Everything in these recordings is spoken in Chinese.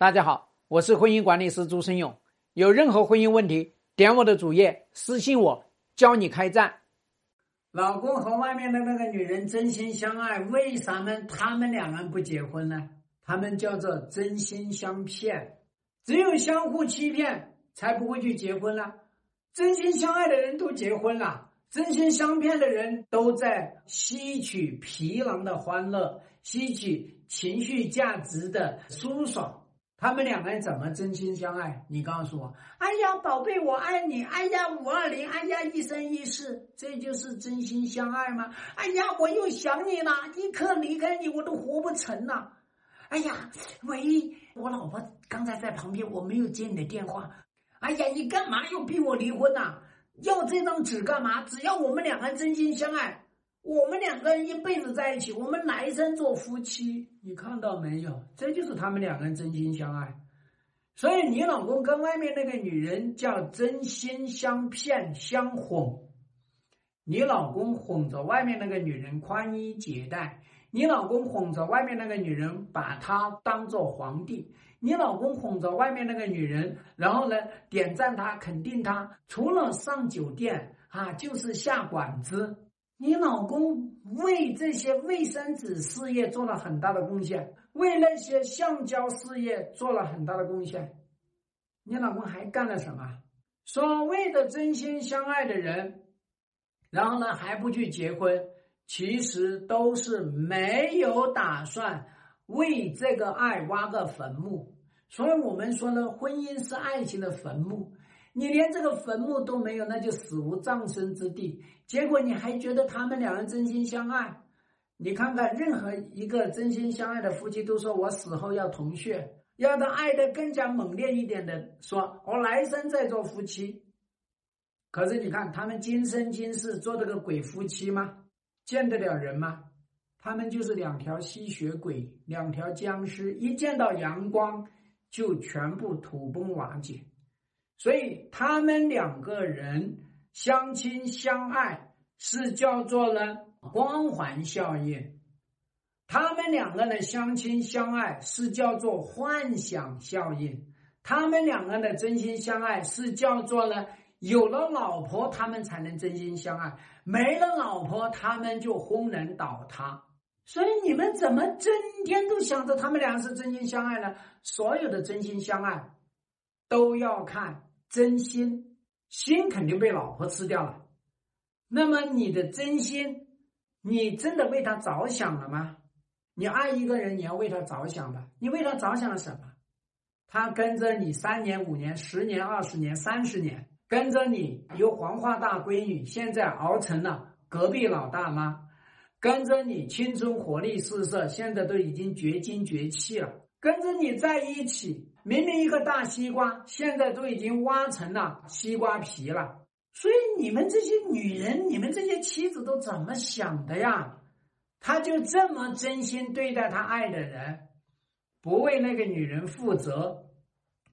大家好，我是婚姻管理师朱生勇。有任何婚姻问题，点我的主页私信我，教你开战。老公和外面的那个女人真心相爱，为什么他们两人不结婚呢？他们叫做真心相骗，只有相互欺骗，才不会去结婚了。真心相爱的人都结婚了，真心相骗的人都在吸取皮囊的欢乐，吸取情绪价值的舒爽。他们两个人怎么真心相爱？你告诉我。哎呀，宝贝，我爱你。哎呀，五二零。哎呀，一生一世，这就是真心相爱吗？哎呀，我又想你了，一刻离开你我都活不成了。哎呀，喂，我老婆刚才在旁边，我没有接你的电话。哎呀，你干嘛又逼我离婚呐？要这张纸干嘛？只要我们两个人真心相爱。我们两个人一辈子在一起，我们来生做夫妻，你看到没有？这就是他们两个人真心相爱。所以你老公跟外面那个女人叫真心相骗相哄，你老公哄着外面那个女人宽衣解带，你老公哄着外面那个女人把她当做皇帝，你老公哄着外面那个女人，然后呢点赞她肯定她，除了上酒店啊，就是下馆子。你老公为这些卫生纸事业做了很大的贡献，为那些橡胶事业做了很大的贡献。你老公还干了什么？所谓的真心相爱的人，然后呢还不去结婚，其实都是没有打算为这个爱挖个坟墓。所以我们说呢，婚姻是爱情的坟墓。你连这个坟墓都没有，那就死无葬身之地。结果你还觉得他们两人真心相爱？你看看，任何一个真心相爱的夫妻都说我死后要同穴，要他爱的更加猛烈一点的，说我来生再做夫妻。可是你看，他们今生今世做这个鬼夫妻吗？见得了人吗？他们就是两条吸血鬼，两条僵尸，一见到阳光就全部土崩瓦解。所以他们两个人相亲相爱是叫做呢光环效应，他们两个人相亲相爱是叫做幻想效应，他们两个人真心相爱是叫做呢有了老婆他们才能真心相爱，没了老婆他们就轰然倒塌。所以你们怎么整天都想着他们俩是真心相爱呢？所有的真心相爱都要看。真心，心肯定被老婆吃掉了。那么你的真心，你真的为他着想了吗？你爱一个人，你要为他着想的。你为他着想了什么？他跟着你三年、五年、十年、二十年、三十年，跟着你由黄花大闺女现在熬成了隔壁老大妈，跟着你青春活力四射，现在都已经绝经绝气了，跟着你在一起。明明一个大西瓜，现在都已经挖成了西瓜皮了。所以你们这些女人，你们这些妻子都怎么想的呀？他就这么真心对待他爱的人，不为那个女人负责，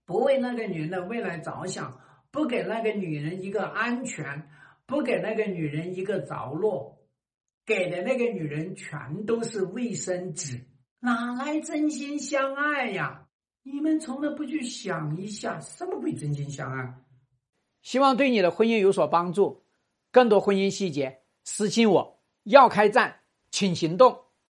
不为那个女人的未来着想，不给那个女人一个安全，不给那个女人一个着落，给的那个女人全都是卫生纸，哪来真心相爱呀？你们从来不去想一下，什么会真心相爱？希望对你的婚姻有所帮助。更多婚姻细节，私信我。要开战，请行动。